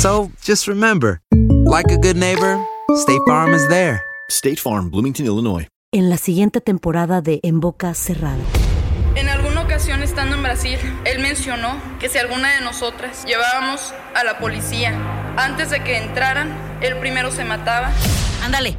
So just remember, like a good neighbor, State Farm is there. State Farm, Bloomington, Illinois. En la siguiente temporada de En Boca Cerrada. En alguna ocasión estando en Brasil, él mencionó que si alguna de nosotras llevábamos a la policía antes de que entraran, él primero se mataba. Ándale,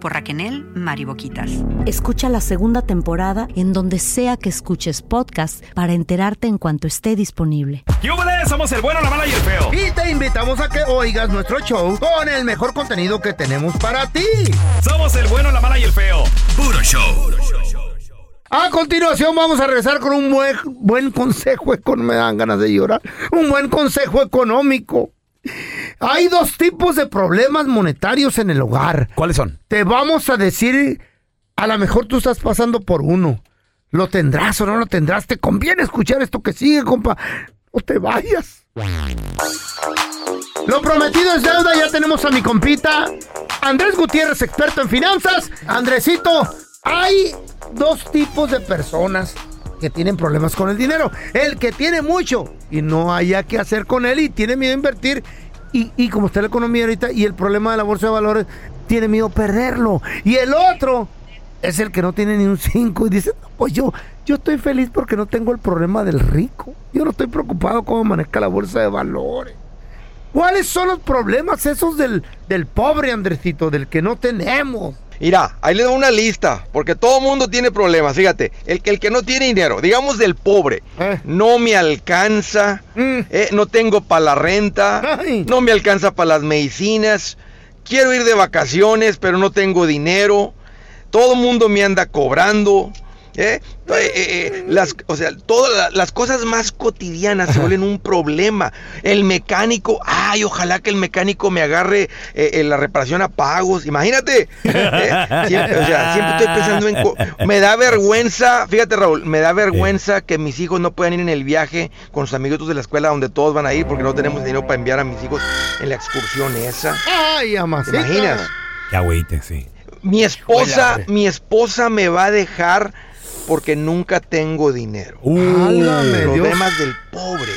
por Raquel Mariboquitas. Escucha la segunda temporada en donde sea que escuches podcast para enterarte en cuanto esté disponible. ¡Yúbales! Somos el bueno, la mala y el feo. Y te invitamos a que oigas nuestro show con el mejor contenido que tenemos para ti. Somos el bueno, la mala y el feo. Puro show. A continuación vamos a regresar con un buen, buen consejo económico. Me dan ganas de llorar. Un buen consejo económico. Hay dos tipos de problemas monetarios en el hogar. ¿Cuáles son? Te vamos a decir, a lo mejor tú estás pasando por uno. ¿Lo tendrás o no lo tendrás? Te conviene escuchar esto que sigue, compa. No te vayas. Lo prometido es deuda, ya tenemos a mi compita Andrés Gutiérrez, experto en finanzas. Andresito, hay dos tipos de personas que tienen problemas con el dinero. El que tiene mucho y no haya qué hacer con él y tiene miedo a invertir. Y, y como está la economía ahorita y el problema de la bolsa de valores, tiene miedo perderlo. Y el otro es el que no tiene ni un 5 y dice, "No, pues yo, yo estoy feliz porque no tengo el problema del rico. Yo no estoy preocupado cómo maneja la bolsa de valores. ¿Cuáles son los problemas esos del, del pobre, Andresito, del que no tenemos? Mira, ahí le doy una lista, porque todo mundo tiene problemas, fíjate, el, que- el que no tiene dinero, digamos del pobre, no me alcanza, eh, no tengo para la renta, no me alcanza para las medicinas, quiero ir de vacaciones, pero no tengo dinero, todo el mundo me anda cobrando, ¿eh? Eh, eh, las, o sea, todas la- las cosas más cotidianas se vuelven un problema. El mecánico, ay, ojalá que el mecánico me agarre eh, eh, la reparación a pagos. Imagínate, ¿eh? siempre, o sea, siempre estoy pensando en... co- Me da vergüenza, fíjate Raúl, me da vergüenza que mis hijos no puedan ir en el viaje con sus amiguitos de la escuela donde todos van a ir porque no tenemos dinero para enviar a mis hijos en la excursión esa. Ay, ¿Te amacita. imaginas? Ya, agüite, sí. Mi esposa, mi esposa me va a dejar porque nunca tengo dinero. Dios. Problemas del pobre.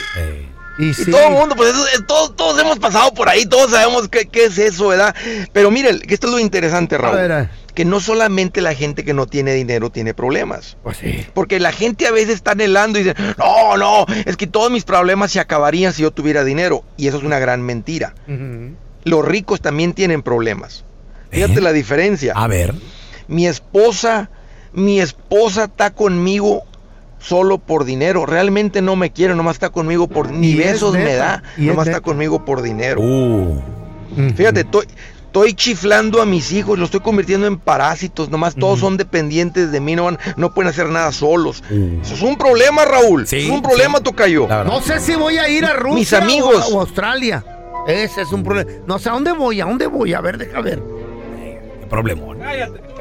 Y, Y sí. todo el mundo, pues eso- eh, todos, todos hemos pasado por ahí, todos sabemos qué, qué es eso, ¿verdad? Pero miren, que esto es lo interesante, Raúl. ver, a- Que no solamente la gente que no tiene dinero tiene problemas. Pues sí. Porque la gente a veces está anhelando y dice, no, no, es que todos mis problemas se acabarían si yo tuviera dinero. Y eso es una gran mentira. Los ricos también tienen problemas. Fíjate la diferencia. A ver. Mi esposa, mi esposa está conmigo solo por dinero. Realmente no me quiere, nomás está conmigo por ni besos me da, y es nomás está conmigo por dinero. Uh. Fíjate, estoy, estoy chiflando a mis hijos, los estoy convirtiendo en parásitos, nomás todos son dependientes de mí, no, van- no pueden hacer nada solos. Eso es un problema, Raúl. es un problema, Tocayo. No sé si voy a ir a Rusia Mis amigos. o a, Australia. Ese es un problema. No sé a dónde voy, a dónde voy. A ver, deja ver. Qué problemón.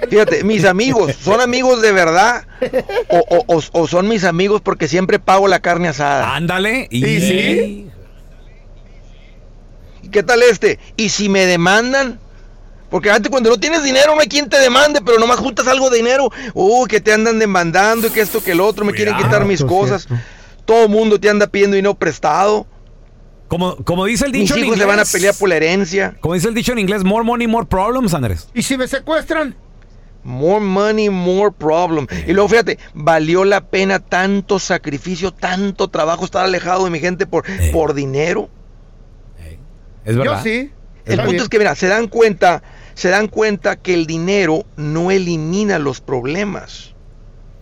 Fíjate, mis amigos, ¿son amigos de verdad? O, o- o- o son mis amigos porque siempre pago la carne asada? Ándale. Y, ¿Y sí? ¿Y qué tal este? ¿Y si me demandan? Porque antes cuando no tienes dinero no hay quien te demande, pero nomás juntas algo de dinero. Uh, que te andan demandando y que esto, que el otro, me quieren quitar mis cosas. cierto. Todo el mundo te anda pidiendo dinero prestado. Como, como dice el Mis dicho en hijos inglés. se van a pelear por la herencia. Como dice el dicho en inglés, more money, more problems, Andrés. ¿Y si me secuestran? More money, more problem. Y luego fíjate, valió la pena tanto sacrificio, tanto trabajo estar alejado de mi gente por, por dinero. Es verdad. Yo sí. El Está punto bien. es que, mira, se dan cuenta, se dan cuenta que el dinero no elimina los problemas.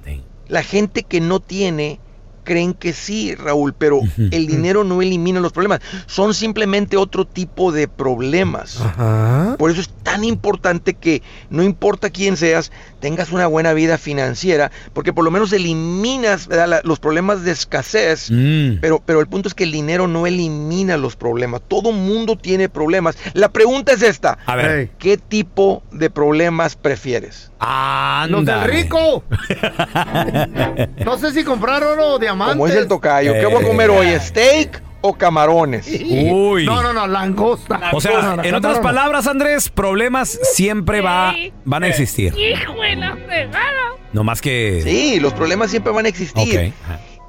Sí. La gente que no tiene creen que sí, Raúl, pero el dinero no elimina los problemas. Son simplemente otro tipo de problemas. Ajá. Por eso es tan importante que no importa quién seas, tengas una buena vida financiera, porque por lo menos eliminas ¿verdad? la- los problemas de escasez. Mm. Pero, pero el punto es que el dinero no elimina los problemas. Todo mundo tiene problemas. La pregunta es esta. A ver. ¿Qué tipo de problemas prefieres? Los del Ándale. rico. No sé si comprar oro o diamantes. Como es el tocayo. ¿Qué voy a Eh. comer hoy? ¿Steak o camarones? Uy. No, no, no, langosta. O sea, No, no, en otras camarón. palabras, Andrés, problemas siempre va, van a existir. Hijo de la fregada. No más que. Sí, los problemas siempre van a existir.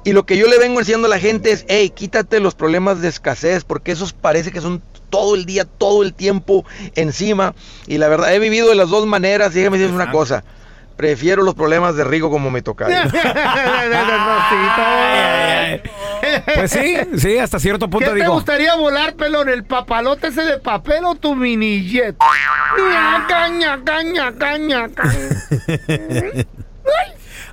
Y lo que yo le vengo enseñando a la gente es, hey, quítate los problemas de escasez, porque esos parece que son todo el día, todo el tiempo encima. Y la verdad, he vivido de las dos maneras y déjame decirles una cosa. Prefiero los problemas de Rigo como me toca. Pues sí, sí, hasta cierto ¿Qué punto te digo. gustaría volar, pelón? ¿El papalote ese de papel o tu mini jet? Ñaca, ñaca, ñaca, ñaca.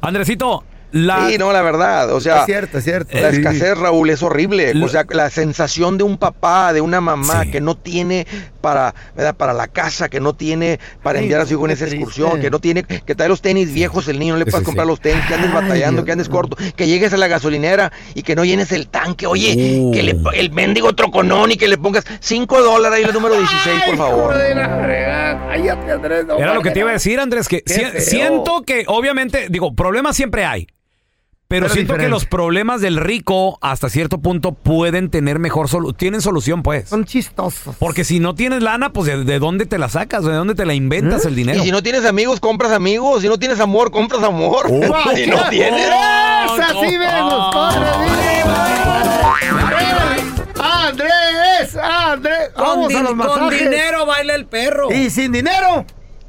Andresito, la. Sí, no, la verdad, o sea, Es cierto, es cierto. la escasez, Raúl, es horrible. O sea, la sensación de un papá, de una mamá Sí. que no tiene para, ¿verdad? para la casa, que no tiene para Ay, enviar a su hijo en esa excursión, que no tiene, que trae los tenis viejos, el niño no le Sí, puedes sí, comprar sí. los tenis, que andes Ay, batallando, Dios que andes corto, que llegues a la gasolinera y que no llenes el tanque. Oye, Uh. que le, el mendigo troconón y que le pongas 5 dólares ahí el número 16, por favor. Era lo que te iba a decir, Andrés, que si- siento que, obviamente, digo, problemas siempre hay. Pero, Pero siento que los problemas del rico, hasta cierto punto, pueden tener mejor solución. Tienen solución, pues. Son chistosos. Porque si no tienes lana, pues ¿de, de dónde te la sacas? ¿De dónde te la inventas el dinero? Y si no tienes amigos, compras amigos. Si no tienes amor, compras amor. Guau, si no tienes. Esa sí me gustó, Andrés. Andrés, Andrés. Vamos a los masajes. baila el perro. Y sin dinero,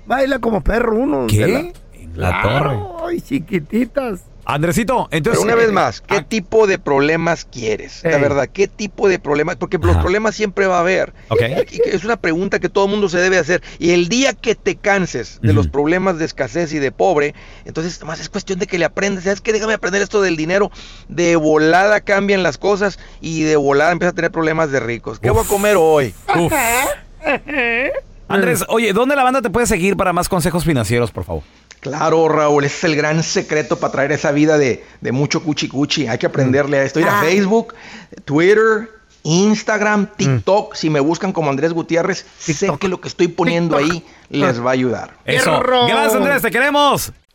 baila como perro uno. ¿Qué? La torre. Ay, chiquititas. Andresito, entonces. Pero una vez más, ah, ¿qué tipo de problemas quieres? La verdad, ¿qué tipo de problemas? Porque los problemas siempre va a haber. Ok. Y que Es una pregunta que todo el mundo se debe hacer. Y el día que te canses de los problemas de escasez y de pobre, entonces más es cuestión de que le aprendas. ¿Sabes qué? Déjame aprender esto del dinero. De volada cambian las cosas y de volada empieza a tener problemas de ricos. ¿Qué voy a comer hoy? Uf. Andrés, oye, ¿dónde la banda te puede seguir para más consejos financieros, por favor? Claro, Raúl, ese es el gran secreto para traer esa vida de, de mucho cuchi cuchi. Hay que aprenderle a esto. Ir a Facebook, Twitter, Instagram, TikTok. Si me buscan como Andrés Gutiérrez, sé que lo que estoy poniendo ahí les va a ayudar. Eso. Gracias, Andrés, te queremos.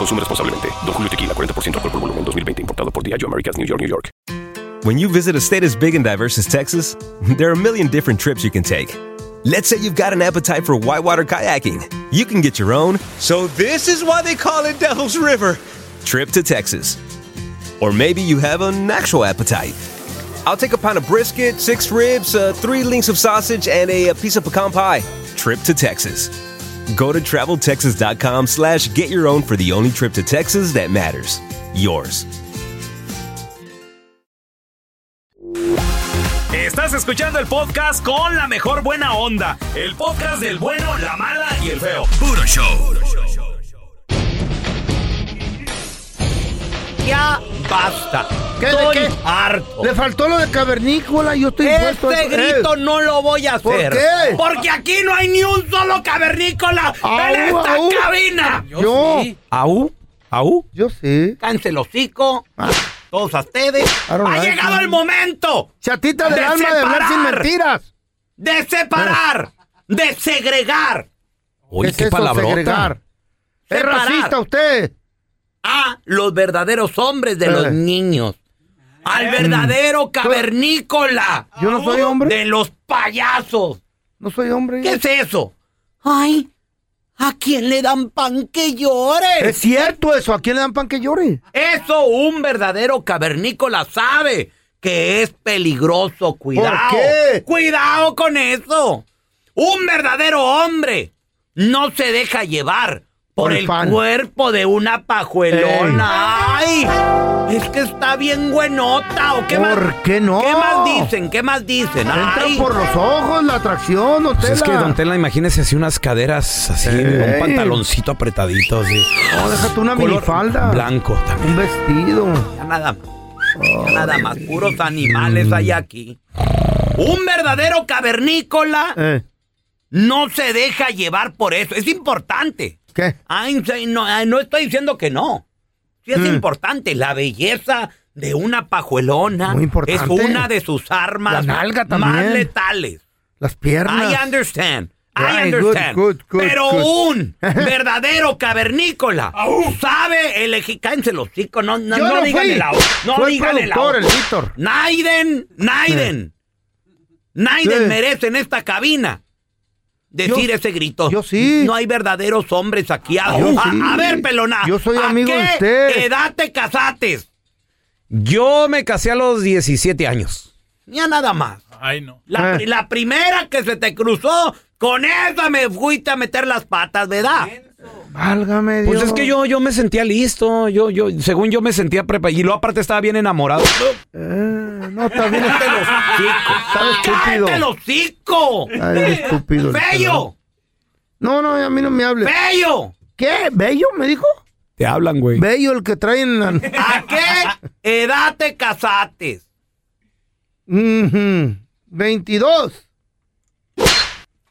Consume responsablemente. Don Julio Tequila, 40% alcohol por volumen, 2020. Importado por Diageo Americas, New York, New York. When you visit a state as big and diverse as Texas, there are a million different trips you can take. Let's say you've got an appetite for whitewater kayaking. You can get your own. So this is why they call it Devil's River. Trip to Texas. Or maybe you have an actual appetite. I'll take a pound of brisket, six ribs, uh, three links of sausage, and a, a piece of pecan pie. Trip to Texas. Go to traveltexas.com slash get your own for the only trip to Texas that matters. Yours. Estás escuchando el podcast con la mejor buena onda. El podcast del bueno, la mala y el feo. Puro show. Ya basta. ¿Qué, de Estoy qué? harto. Le faltó lo de cavernícola, yo estoy a Este eso. grito Eh, no lo voy a ¿Por hacer. qué? Porque aquí no hay ni un solo cavernícola en esta au. cabina. Yo, ¿Aú? ¿Aú? yo sí. Cánse el hocico. Todos ustedes. I don't Ha like llegado el momento Chatita del De alma de hablar sin separar. mentiras. de separar, de segregar Oye, ¿Qué qué es eso, palabrota. segregar? Es Separar. racista usted. A los verdaderos hombres de Eh. los niños. Al verdadero cavernícola. Yo no soy hombre. De los payasos. No soy hombre. ¿Qué es eso? Ay, ¿a quién le dan pan que llore? Es cierto eso. ¿A quién le dan pan que llore? Eso un verdadero cavernícola sabe que es peligroso. Cuidado. qué? Cuidado con eso. Un verdadero hombre no se deja llevar por, el cuerpo de una pajuelona. Ay, es que está bien buenota. ¿O qué más? ¿Por qué no? ¿Qué más dicen? ¿Qué más dicen? Entra Ay, por los ojos la atracción, don Pues es que, don Tela, imagínese así unas caderas así, Ey. un pantaloncito apretadito así. No, déjate una Color minifalda. Blanco también. Un vestido. Ya nada más. Ya nada más. Puros animales hay aquí. Un verdadero cavernícola Eh, no se deja llevar por eso. Es importante. ¿Qué? No, no estoy diciendo que no. Sí es Mm. importante. La belleza de una pajuelona Muy importante. es una de sus armas más letales. Las piernas. I understand. I Right, understand. good, good, Pero good. un verdadero cavernícola sabe elegir. Cállense los chicos, no, no, no no digan el No Fue digan el el Víctor. Naiden, Naiden. Naiden Sí. merece en esta cabina decir Yo- ese grito. yo sí. No hay verdaderos hombres aquí. A, Yo a- sí. a ver, pelona. Yo soy ¿a amigo de qué usted. edad te casates? Yo me casé a los 17 años. Ya nada más. Ay, no. La, Eh. pri- la primera que se te cruzó, con esa me fuiste a meter las patas, ¿verdad? Válgame Dios. Pues es que yo, yo me sentía listo. Yo, yo, según yo me sentía preparado. Y luego aparte estaba bien enamorado. Eh, no, está bien. ¡Cállate los estúpido. ¡Cállate los hocico! Ay, estúpido. el ¡Bello! No, no, a mí no me hable. ¡Bello! ¿Qué? ¿Bello? ¿Me dijo? Te hablan, güey. Bello el que traen la... ¿A qué edad te casates? Ujú. 22.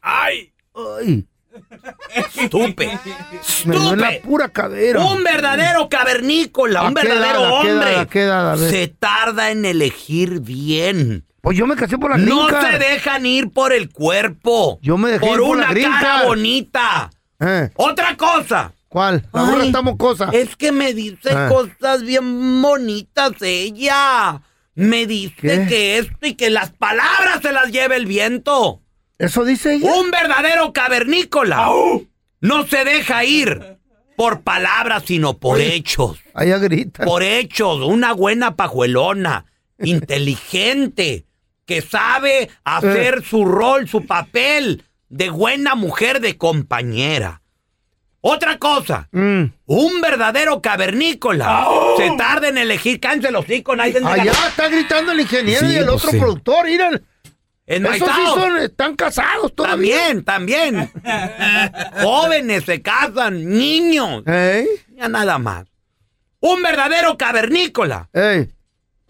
¡Ay! Ay, Estupe. duele la Estupe. pura cadera. Un verdadero cavernícola, ¿A un verdadero hombre. Se tarda en elegir bien. Pues yo me casé por la No se dejan ir por el cuerpo. Yo me dejé por ir por una la cara bonita. Eh, Otra cosa. ¿Cuál? Burra está mocosa. Es que me dice Ah. cosas bien bonitas ella. Me dice ¿Qué? que esto y que las palabras se las lleve el viento. ¿Eso dice ella? Un verdadero cavernícola. No se deja ir por palabras, sino por hechos. Allá grita. Por hechos. Una buena pajuelona. inteligente. Que sabe Eh. hacer su rol, su papel de buena mujer de compañera. Otra cosa. Mm. Un verdadero cavernícola. Se tarda en elegir. Cáncer los hocico, Allá está gritando el ingeniero Sí, y el pues otro sí. productor, miren. En Esos sí son, están casados todavía. También, también. Jóvenes se casan, niños. Ey, Ya nada más. Un verdadero cavernícola.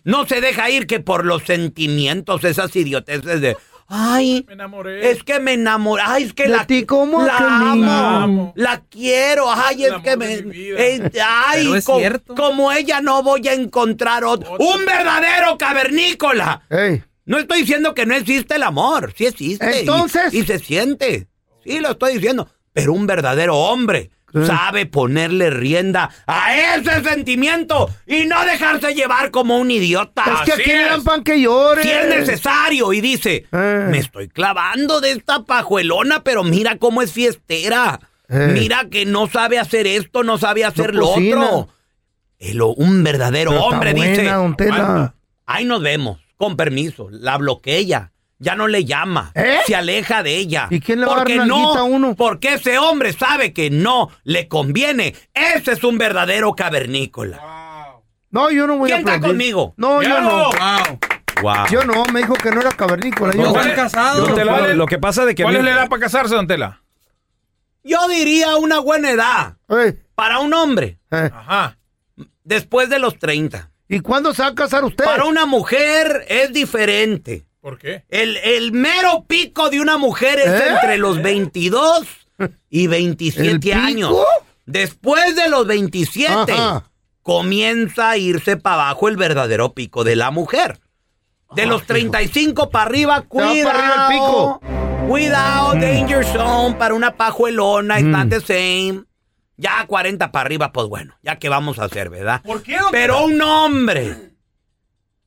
No se deja ir que por los sentimientos, esas idioteces de. Ay, Me enamoré. es que me enamoré. Ay, es que la, ti como la amo. La amo. La quiero. Ay, El es que me. eh, ay, es co- cierto. como ella no voy a encontrar otro. Un verdadero cavernícola. Ey. No estoy diciendo que no existe el amor. Sí existe. Entonces- Y, se siente. Sí, lo estoy diciendo. Pero un verdadero hombre ¿Qué? sabe ponerle rienda a ese sentimiento y no dejarse llevar como un idiota. Es que aquí es. pan que llore. Si es necesario y dice, Eh. me estoy clavando de esta pajuelona, pero mira cómo es fiestera. Eh. Mira que no sabe hacer esto, no sabe hacer No lo cocina. otro. el- un verdadero Pero hombre buena, dice, don Tela. "Aguanta, ahí nos vemos, con permiso, la bloquea, ya no le llama, se aleja de ella. ¿Eh? ¿Y quién le va a dar porque no, a uno? Porque ese hombre sabe que no le conviene. Ese es un verdadero cavernícola. No, yo no voy ¿Quién a está aplaudir. conmigo? No, yo no. Wow. Yo no, me dijo que no era cavernícola. Yo No. ¿cuál- Don Tela, lo que pasa de que... ¿Cuál es la edad para casarse, don Tela? Yo diría una buena edad para un hombre. Ajá. Después de los 30. ¿Y cuándo se va a casar usted? Para una mujer es diferente. ¿Por qué? El, el mero pico de una mujer es ¿Eh? entre los 22 y 27 años. Después de los 27 Ajá. comienza a irse para abajo el verdadero pico de la mujer. De los 35 para arriba, cuidado. para arriba el pico. Cuidado, Mm. danger zone para una pajuelona, it's not the same. Ya 40 para arriba, pues bueno, ya que vamos a hacer, ¿verdad? ¿Por qué, Pero un hombre,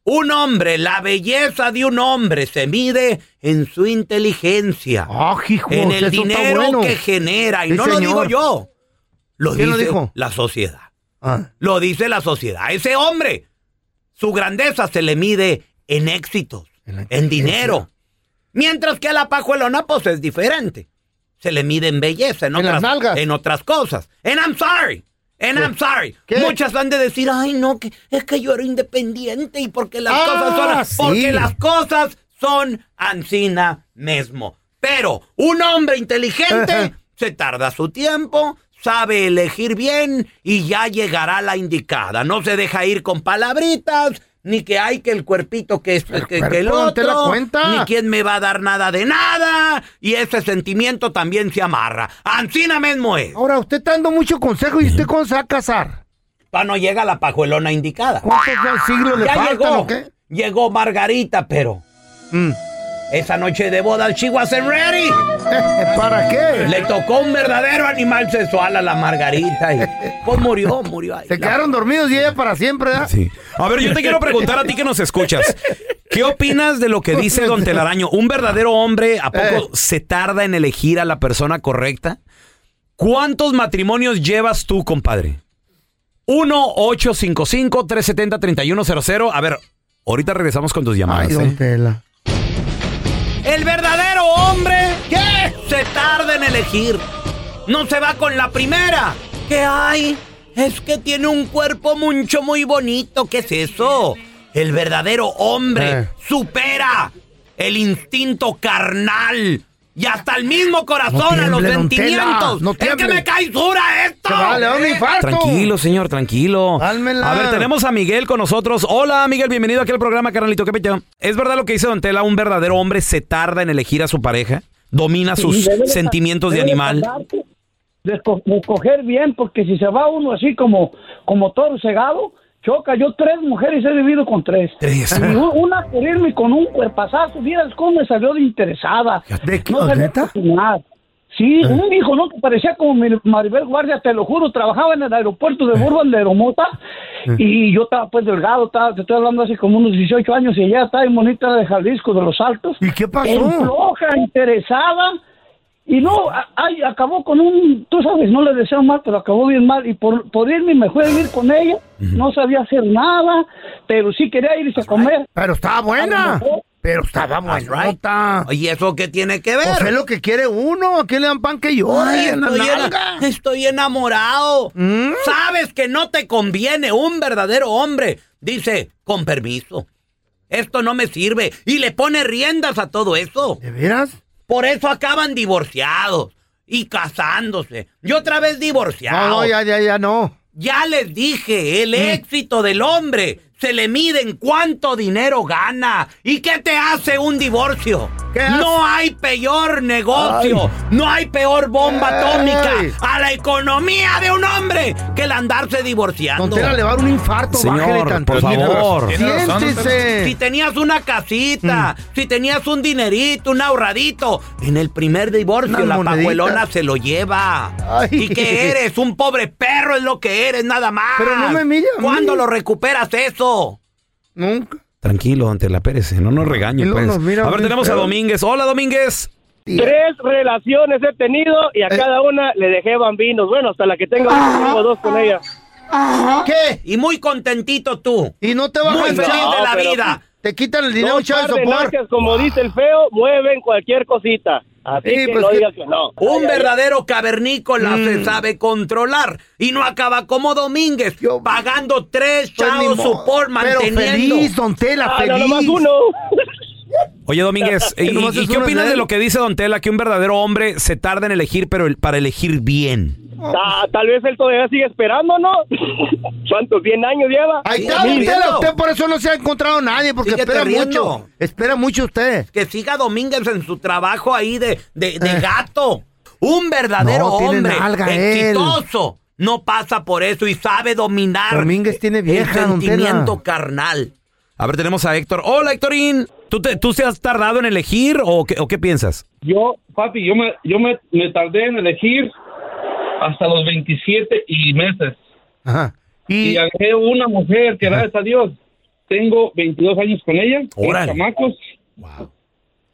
un hombre, la belleza de un hombre se mide en su inteligencia, Ah, hijo, en eso el está dinero bueno. que genera. Y Sí, no lo señor. digo yo, lo ¿Quién lo dice dijo? la sociedad. Ah. Lo dice la sociedad. Ese hombre, su grandeza se le mide en éxitos, en dinero. Mientras que a la pajuelona, pues es diferente. Se le mide en belleza, en, En las otras, nalgas. en otras cosas. And I'm sorry. And I'm sorry. ¿Qué? Muchas han de decir, ay, no, que es que yo era independiente y porque las Ah, cosas son. Porque las cosas son ancina mismo. Pero un hombre inteligente se tarda su tiempo, sabe elegir bien y ya llegará la indicada. No se deja ir con palabritas, ni que hay que el cuerpito que es que, que el cuerpo, ¿dónde te la otro, cuenta? ni quién me va a dar nada de nada. Y ese sentimiento también se amarra. Ancina mismo es. Ahora, usted está dando mucho consejo y usted cuándo se va a casar. Pa' no llega la pajuelona indicada. ¿Cuántos ya siglos le ya faltan llegó. o qué? Llegó Margarita, pero Mm. Esa noche de boda she wasn't ready. ¿Para qué? Le tocó un verdadero animal sexual a la Margarita y pues murió, murió ahí. Se quedaron dormidos y ella para siempre, ¿verdad? Sí. A ver, yo te quiero preguntar a ti que nos escuchas. ¿Qué opinas de lo que dice Don Telaraño? ¿Un verdadero hombre a poco se tarda en elegir a la persona correcta? ¿Cuántos matrimonios llevas tú, compadre? 1-855-370-3100. A ver, ahorita regresamos con tus llamadas. Ay, ¿eh? don Tela. El verdadero hombre ¿qué? se tarda en elegir. No se va con la primera. ¿Qué hay? Es que tiene un cuerpo mucho muy bonito. ¿Qué es eso? El verdadero hombre Eh. supera el instinto carnal y hasta el mismo corazón No a los sentimientos. no es que me cae dura esto. Un infarto. Tranquilo, señor, tranquilo. Cálmela. A ver, tenemos a Miguel con nosotros. Hola, Miguel, bienvenido aquí al programa, carnalito. ¿Qué pecho? ¿Es verdad lo que dice Don Tela? ¿Un verdadero hombre se tarda en elegir a su pareja? ¿Domina sus Sí, debe de- sentimientos de debe animal? De, de escoger bien, porque si se va uno así como, como toro cegado, choca. Yo tres mujeres he vivido con tres. Tres. Una por irme con un cuerpazazo, mira cómo me salió de interesada. ¿De qué? No ¿Neta? Sí, un hijo, ¿no? Que parecía como Maribel Guardia, te lo juro, trabajaba en el aeropuerto de Burbank de Aeromota y yo estaba pues delgado, estaba, te estoy hablando así como unos 18 años y ella estaba en bonita de Jalisco, de los Altos. ¿Y qué pasó? En floja, interesada. Y no, ay, acabó con un, tú sabes, no le deseo mal, pero acabó bien mal. Y por, por irme me fue a vivir con ella. No sabía hacer nada, pero sí quería irse a comer. Pero estaba buena. Pero estaba buenota. ¿Y eso qué tiene que ver? Pues es lo que quiere uno. ¿A quién le dan pan que yo? Ay, en estoy, nalga? estoy enamorado. ¿Mm? Sabes que no te conviene un verdadero hombre. Dice, con permiso. Esto no me sirve. Y le pone riendas a todo eso. ¿De veras? Por eso acaban divorciados y casándose. Y otra vez divorciados. No, no, ya, ya, ya no. Ya les dije, el éxito del hombre se le mide en cuánto dinero gana. ¿Y qué te hace un divorcio? No hay peor negocio, no hay peor bomba atómica a la economía de un hombre que el andarse divorciando. Don Tela le va a dar un infarto. Señor, por favor. Siéntese. Si tenías una casita, si tenías un dinerito, un ahorradito, en el primer divorcio la pajuelona se lo lleva. Ay. ¿Y qué eres? Un pobre perro es lo que eres, nada más. Pero no me mire a mí. ¿Cuándo lo recuperas eso? Nunca. Tranquilo, Don Tela Pérez, no nos regañe, Y luego pues. mira A ver, tenemos a. Domínguez. Hola, Domínguez. Tres relaciones he tenido y a Eh. cada una le dejé bambinos. Bueno, hasta la que tengo, tengo dos con ella. ¿Qué? Y muy contentito tú. Y no te vas Muy a feliz echar- de la vida. Te quitan el dinero nalgas, como dice el feo, mueven cualquier cosita. Así Sí, que pues no que- diga que no. Un Ay, ay, verdadero cavernícola Mm. se sabe controlar y no acaba como Domínguez pagando tres Pues chavos support Pero manteniendo. feliz, don Tela, Ah, no, feliz. nomás uno. Oye, Domínguez, ¿y, qué opinas de de él. lo que dice Don Tela, que un verdadero hombre se tarda en elegir, pero el- para elegir bien? Ta- tal vez él todavía sigue esperando, ¿no? ¿Cuántos? ¿100 años lleva? Ahí está, don riendo. Tela. Usted por eso no se ha encontrado nadie, porque Síguete espera riendo. mucho. Espera mucho usted. Que siga Domínguez en su trabajo ahí de, de, de gato. Un verdadero Eh. No, hombre él. exitoso no pasa por eso y sabe dominar Domínguez tiene vieja, el don sentimiento carnal. A ver, tenemos a Héctor. Hola, Héctorín. ¿Tú te, ¿Tú se has tardado en elegir o qué, o qué piensas? Yo, papi, yo me, yo me, me tardé en elegir hasta los 27 y meses. Ajá. Y, agarré una mujer que, gracias a Dios, tengo 22 años con ella, Órale. chamacos.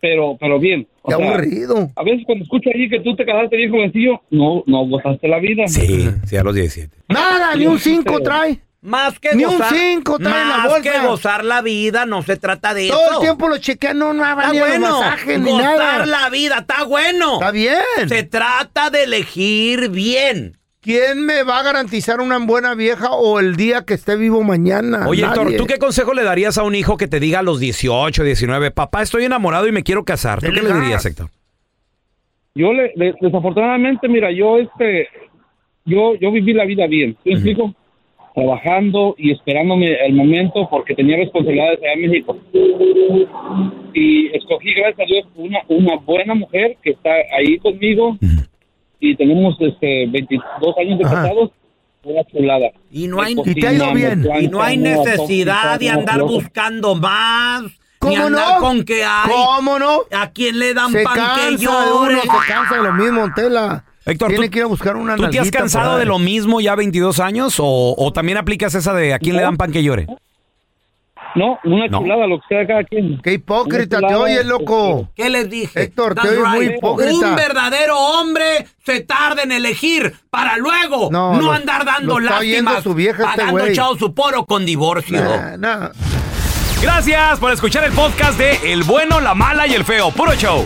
Pero, pero bien. Qué sea, aburrido. A veces cuando escucho ahí que tú te casaste bien jovencillo, no, no gozaste la vida. Sí, sí, a los 17. Nada, ni un 5 trae. Más que Ni un gozar, cinco trae en la más bolsa. que gozar la vida, no se trata de Todo eso. el tiempo lo chequean, no, no ha Está venido los bueno. masajes ni Gozar nada. la vida, está bueno. Está bien. Se trata de elegir bien. ¿Quién me va a garantizar una buena vieja o el día que esté vivo mañana? Oye, Héctor. ¿tú qué consejo le darías a un hijo que te diga a los 18, 19, papá, estoy enamorado y me quiero casar? ¿Tú qué le dirías, Héctor? Yo, le, le- desafortunadamente, mira, yo, este, yo, yo viví la vida bien, ¿sí me explico? Trabajando y esperándome el momento porque tenía responsabilidades allá en México. Y escogí, gracias a Dios, una, una buena mujer que está ahí conmigo y tenemos este 22 años de Ajá. casados. Una chulada. Y no hay, Y te ha ido bien. y no hay necesidad de andar buscando más. Ni ¿Cómo andar no? con que hay. ¿Cómo no? ¿A quién le dan Se pan que cansa de llore? uno, se cansa de lo mismo, Tela. Héctor, Tiene ¿tú- que ir a buscar una ¿Tú te has cansado de lo mismo ya 22 años o, o también aplicas esa de a quién le dan pan que llore? No, una No. chulada, lo que sea cada quien. Qué hipócrita te oyes, loco. ¿Qué les dije? Héctor, te oyes muy hipócrita. Un verdadero hombre se tarda en elegir para luego No, no, lo- andar dando lo está oyendo lástimas su vieja este pagando echado su poro con divorcio. Nah, nah. Gracias por escuchar el podcast de El bueno, la mala y el feo. Puro show.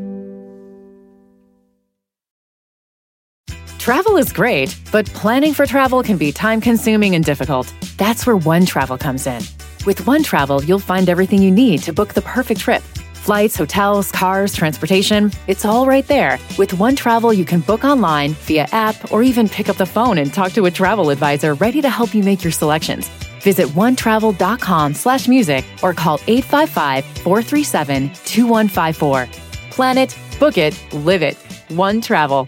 Travel is great, but planning for travel can be time consuming and difficult. That's where One Travel comes in. With One Travel, you'll find everything you need to book the perfect trip flights, hotels, cars, transportation. It's all right there. With One Travel, you can book online, via app, or even pick up the phone and talk to a travel advisor ready to help you make your selections. Visit onetravel.com slash music or call 855-437-2154. Plan it, book it, live it. One Travel.